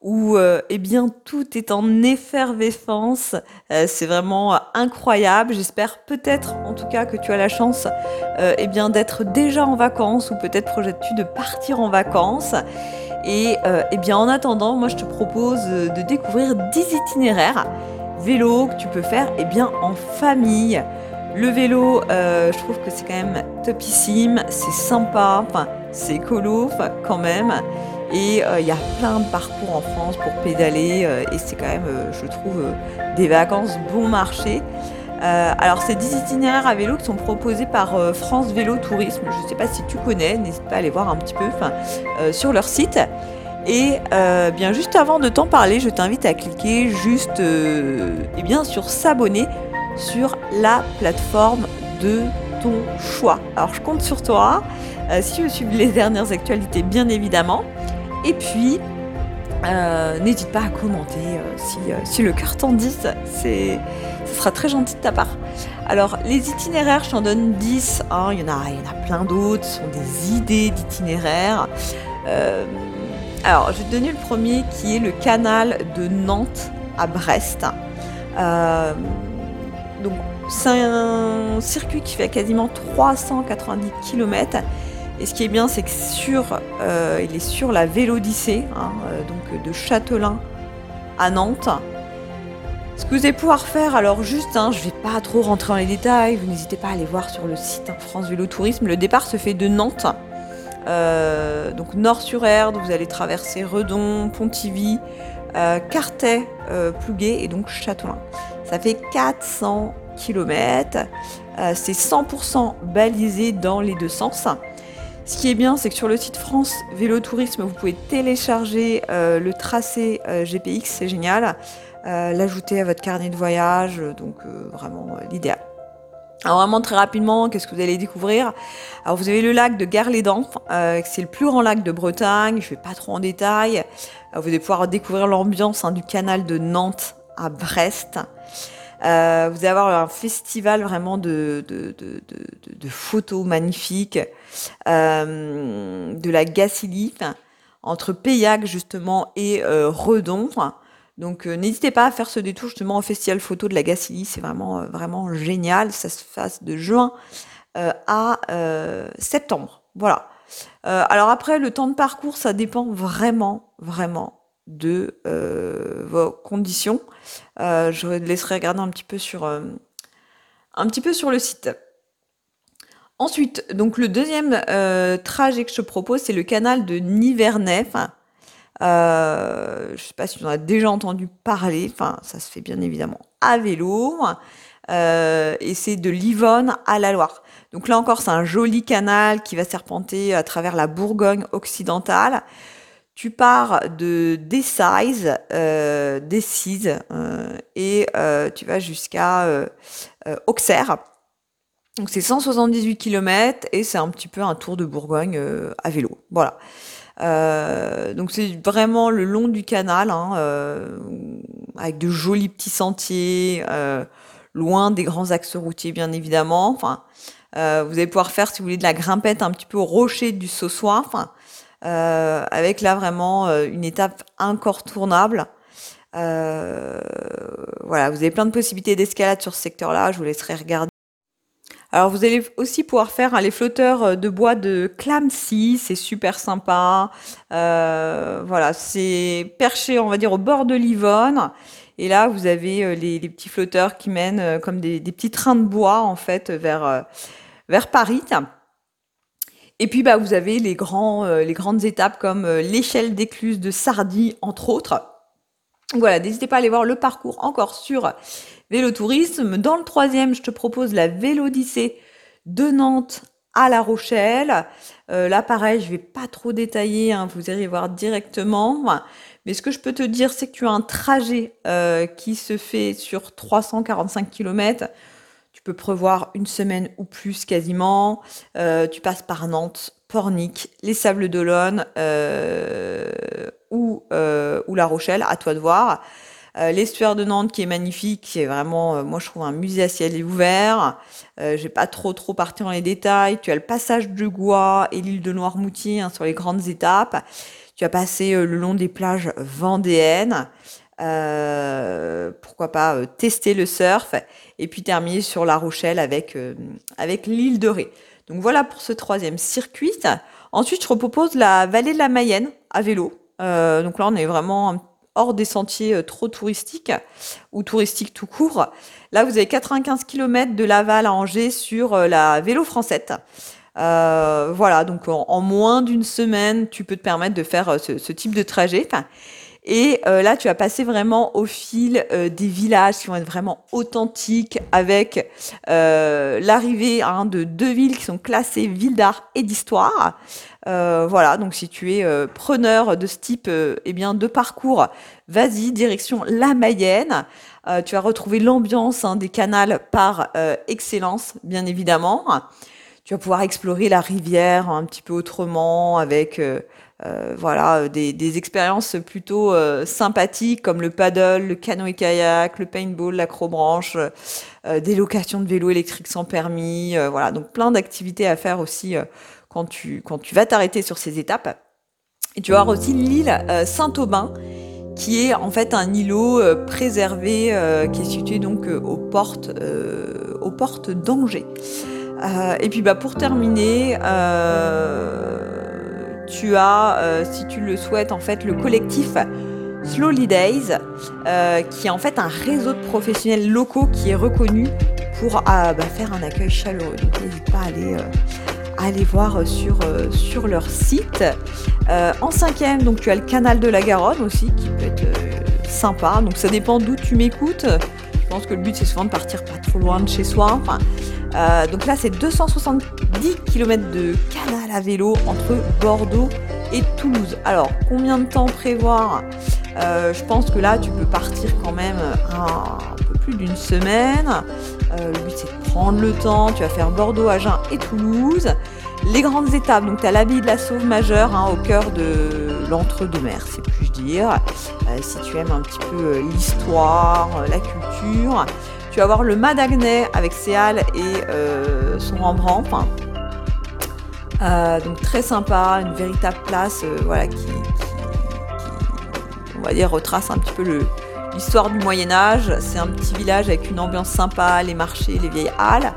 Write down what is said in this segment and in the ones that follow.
où euh, eh bien tout est en effervescence. Euh, c'est vraiment euh, incroyable. J'espère peut-être en tout cas que tu as la chance eh bien d'être déjà en vacances ou peut-être projettes-tu de partir en vacances. Et eh bien en attendant, moi je te propose de découvrir 10 itinéraires vélo que tu peux faire eh bien en famille. Le vélo, je trouve que c'est quand même topissime, c'est sympa, enfin c'est écolo quand même. Et euh, il y a plein de parcours en France pour pédaler euh, et c'est quand même, euh, je trouve, des vacances bon marché. alors, c'est 10 itinéraires à vélo qui sont proposés par France Vélo Tourisme. Je ne sais pas si tu connais, n'hésite pas à aller voir un petit peu sur leur site. Et bien juste avant de t'en parler, je t'invite à cliquer juste bien sur s'abonner sur la plateforme de ton choix. Alors je compte sur toi. si tu veux suivre les dernières actualités, bien évidemment. Et puis, euh, n'hésite pas à commenter euh, euh, si, le cœur t'en dit, ce sera très gentil de ta part. Alors, les itinéraires, je t'en donne 10. Hein, il, y en a, il y en a plein d'autres, ce sont des idées d'itinéraires. alors, je vais te donner le premier qui est le canal de Nantes à Brest. donc, c'est un circuit qui fait quasiment 390 km et ce qui est bien, c'est que euh, il est sur la Vélodyssée, hein, euh, donc de Châtelain à Nantes. Ce que vous allez pouvoir faire, alors juste, hein, je ne vais pas trop rentrer dans les détails, vous n'hésitez pas à aller voir sur le site hein, France Vélo Tourisme. Le départ se fait de Nantes, euh, donc nord-sur-Erdre, vous allez traverser Redon, Pontivy, Cartet, Plouguet et donc Châtelain. Ça fait 400 km, c'est 100% balisé dans les deux sens. Ce qui est bien, c'est que sur le site France Vélo Tourisme, vous pouvez télécharger euh, le tracé euh, GPX, c'est génial, euh, l'ajouter à votre carnet de voyage, donc vraiment l'idéal. Alors vraiment très rapidement, qu'est-ce que vous allez découvrir? Alors vous avez le lac de Gare-les-Dents, c'est le plus grand lac de Bretagne, je ne vais pas trop en détail. vous allez pouvoir découvrir l'ambiance hein, du canal de Nantes à Brest. Euh, vous allez avoir un festival vraiment de, de, de, de photos magnifiques, euh, de la Gacilly, entre Payac justement et euh, Redon. Donc n'hésitez pas à faire ce détour justement au festival photo de la Gacilly, c'est vraiment vraiment génial. Ça se passe de juin à septembre. Voilà. alors après, le temps de parcours, ça dépend vraiment, vraiment de euh, vos conditions. Euh, je vous laisserai regarder un petit peu sur, euh, un petit peu sur le site. Ensuite, donc le deuxième trajet que je propose, c'est le canal de Nivernais. je ne sais pas si en as déjà entendu parler. Enfin, ça se fait bien évidemment à vélo. et c'est de Livonne à la Loire. Donc là encore, c'est un joli canal qui va serpenter à travers la Bourgogne occidentale. Tu pars de Decize, euh, euh, et euh, tu vas jusqu'à euh, Auxerre. Donc c'est 178 km et c'est un petit peu un tour de Bourgogne à vélo. Voilà. donc c'est vraiment le long du canal, hein, avec de jolis petits sentiers, loin des grands axes routiers bien évidemment. Enfin, vous allez pouvoir faire, si vous voulez, de la grimpette un petit peu au rocher du Saussois. Enfin, euh, avec là vraiment euh, une étape incontournable. Euh, voilà, vous avez plein de possibilités d'escalade sur ce secteur-là, je vous laisserai regarder. Alors vous allez aussi pouvoir faire hein, les flotteurs de bois de Clamcy, c'est super sympa. voilà, c'est perché, on va dire, au bord de l'Yvonne. Et là, vous avez les, petits flotteurs qui mènent comme des, des, petits trains de bois en fait vers vers Paris. Et puis bah, vous avez les, grands, euh, les grandes étapes comme euh, l'échelle d'écluse de Sardy, entre autres. Voilà, n'hésitez pas à aller voir le parcours encore sur Vélotourisme. Dans le troisième, je te propose la Vélodyssée de Nantes à La Rochelle. Euh, là, pareil, je vais pas trop détailler, hein, vous irez voir directement. Mais ce que je peux te dire, c'est que tu as un trajet qui se fait sur 345 km. Peux prévoir une semaine ou plus quasiment. Euh, tu passes par Nantes, Pornic, les Sables d'Olonne euh, ou, ou La Rochelle, à toi de voir. L'estuaire de Nantes qui est magnifique, qui est vraiment, moi je trouve un musée à ciel ouvert. Euh, vais pas trop trop partir dans les détails. Tu as le passage de Gois et l'île de Noirmoutier hein, sur les grandes étapes. Tu as passé euh, le long des plages vendéennes. Euh, pourquoi pas euh, tester le surf et puis terminer sur La Rochelle avec, avec l'île de Ré. Donc voilà pour ce troisième circuit. Ensuite, je propose la vallée de la Mayenne à vélo. donc là, on est vraiment hors des sentiers trop touristiques ou touristiques tout court. Là, vous avez 95 km de Laval à Angers sur la vélo française. Euh, voilà, donc en, moins d'une semaine, tu peux te permettre de faire euh, ce, type de trajet. Et euh, là, tu vas passer vraiment au fil des villages qui vont être vraiment authentiques avec l'arrivée hein, de deux villes qui sont classées villes d'art et d'histoire. voilà, donc si tu es preneur de ce type eh bien, de parcours, vas-y, direction la Mayenne. tu vas retrouver l'ambiance hein, des canals par excellence, bien évidemment tu vas pouvoir explorer la rivière un petit peu autrement avec euh, euh, voilà des, expériences plutôt euh, sympathiques comme le paddle, le canoë-kayak, le paintball, l'acrobranche, des locations de vélos électriques sans permis, voilà donc plein d'activités à faire aussi quand tu quand tu vas t'arrêter sur ces étapes. Et tu vas avoir aussi l'île Saint-Aubin qui est en fait un îlot préservé qui est situé donc aux portes aux portes d'Angers. Euh, et puis bah, pour terminer, euh, tu as, euh, si tu le souhaites, en fait, le collectif Slowly Days, qui est en fait un réseau de professionnels locaux qui est reconnu pour bah, faire un accueil chaleureux. Donc n'hésite pas à aller, voir sur, sur leur site. en cinquième, donc tu as le canal de la Garonne aussi, qui peut être sympa. Donc ça dépend d'où tu m'écoutes. Je pense que le but c'est souvent de partir pas trop loin de chez soi. Euh, donc là, c'est 270 km de canal à vélo entre Bordeaux et Toulouse. Alors, combien de temps prévoir? Euh, Je pense que là, tu peux partir quand même un, peu plus d'une semaine. Euh, le but, c'est de prendre le temps. Tu vas faire Bordeaux, Agen et Toulouse. Les grandes étapes, donc tu as l'habit de la Sauve majeure hein, au cœur de l'entre-deux-mer, c'est puis-je dire. si tu aimes un petit peu l'histoire, la culture. Tu vas avoir le Madagnais avec ses halles et euh, son Rembrandt. Euh, donc très sympa, une véritable place euh, voilà, qui, on va dire, retrace un petit peu l'histoire du Moyen Âge. C'est un petit village avec une ambiance sympa, les marchés, les vieilles halles.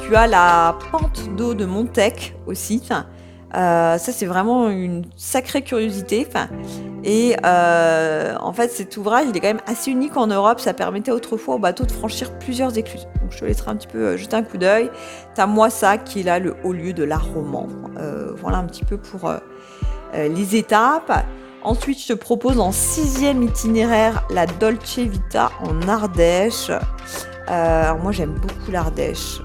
Tu as la pente d'eau de Montec aussi. ça, c'est vraiment une sacrée curiosité. Et euh, en fait, cet ouvrage, il est quand même assez unique en Europe. Ça permettait autrefois aux bateaux de franchir plusieurs écluses. Donc, je te laisserai un petit peu euh, jeter un coup d'œil. T'as ça qui est là le haut lieu de l'art roman. Euh, voilà un petit peu pour les étapes. Ensuite, je te propose en sixième itinéraire la Dolce Vita en Ardèche. alors moi, j'aime beaucoup l'Ardèche.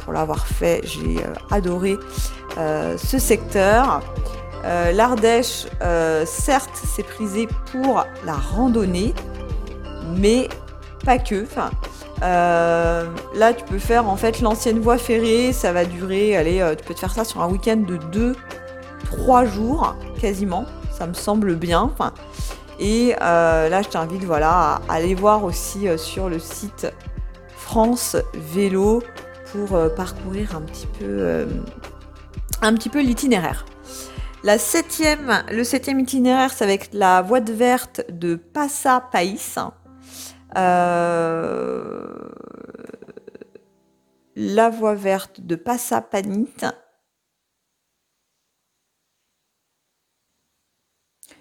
pour l'avoir fait, j'ai adoré ce secteur. Euh, L'Ardèche, euh, certes, c'est prisé pour la randonnée, mais pas que. Euh, là, tu peux faire en fait l'ancienne voie ferrée. Ça va durer, allez, tu peux te faire ça sur un week-end de 2-3 jours quasiment. Ça me semble bien. et là, je t'invite voilà, à aller voir aussi sur le site France Vélo pour parcourir un petit peu, un petit peu l'itinéraire. La septième, le septième itinéraire, c'est avec la voie verte de Passa País. Euh, la voie verte de Passa Panit.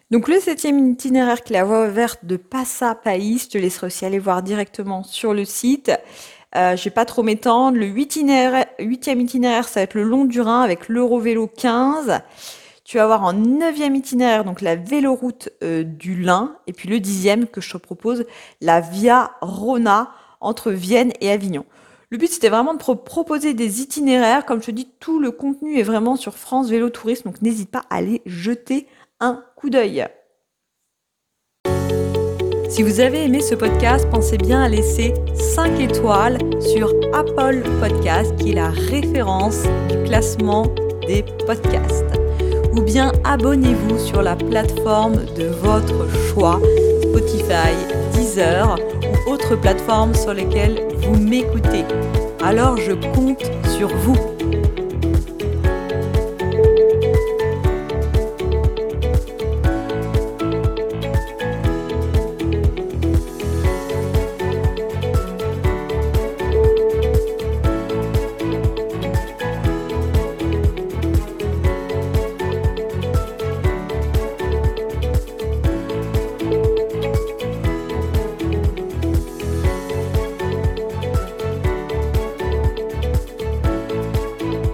Donc le septième itinéraire, qui est la voie verte de Passa País, je te laisserai aussi aller voir directement sur le site. Euh, je vais pas trop m'étendre. Le huitième itinéraire, ça va être le long du Rhin avec l'Eurovélo 15. Tu vas avoir en neuvième itinéraire donc la véloroute euh, du Lin et puis le dixième que je te propose la Via Rona entre Vienne et Avignon. Le but c'était vraiment de proposer des itinéraires. Comme je te dis, tout le contenu est vraiment sur France Vélo Tourisme, donc n'hésite pas à aller jeter un coup d'œil. Si vous avez aimé ce podcast, pensez bien à laisser 5 étoiles sur Apple Podcast, qui est la référence du classement des podcasts. Ou bien abonnez-vous sur la plateforme de votre choix, Spotify, Deezer ou autres plateformes sur lesquelles vous m'écoutez. Alors je compte sur vous.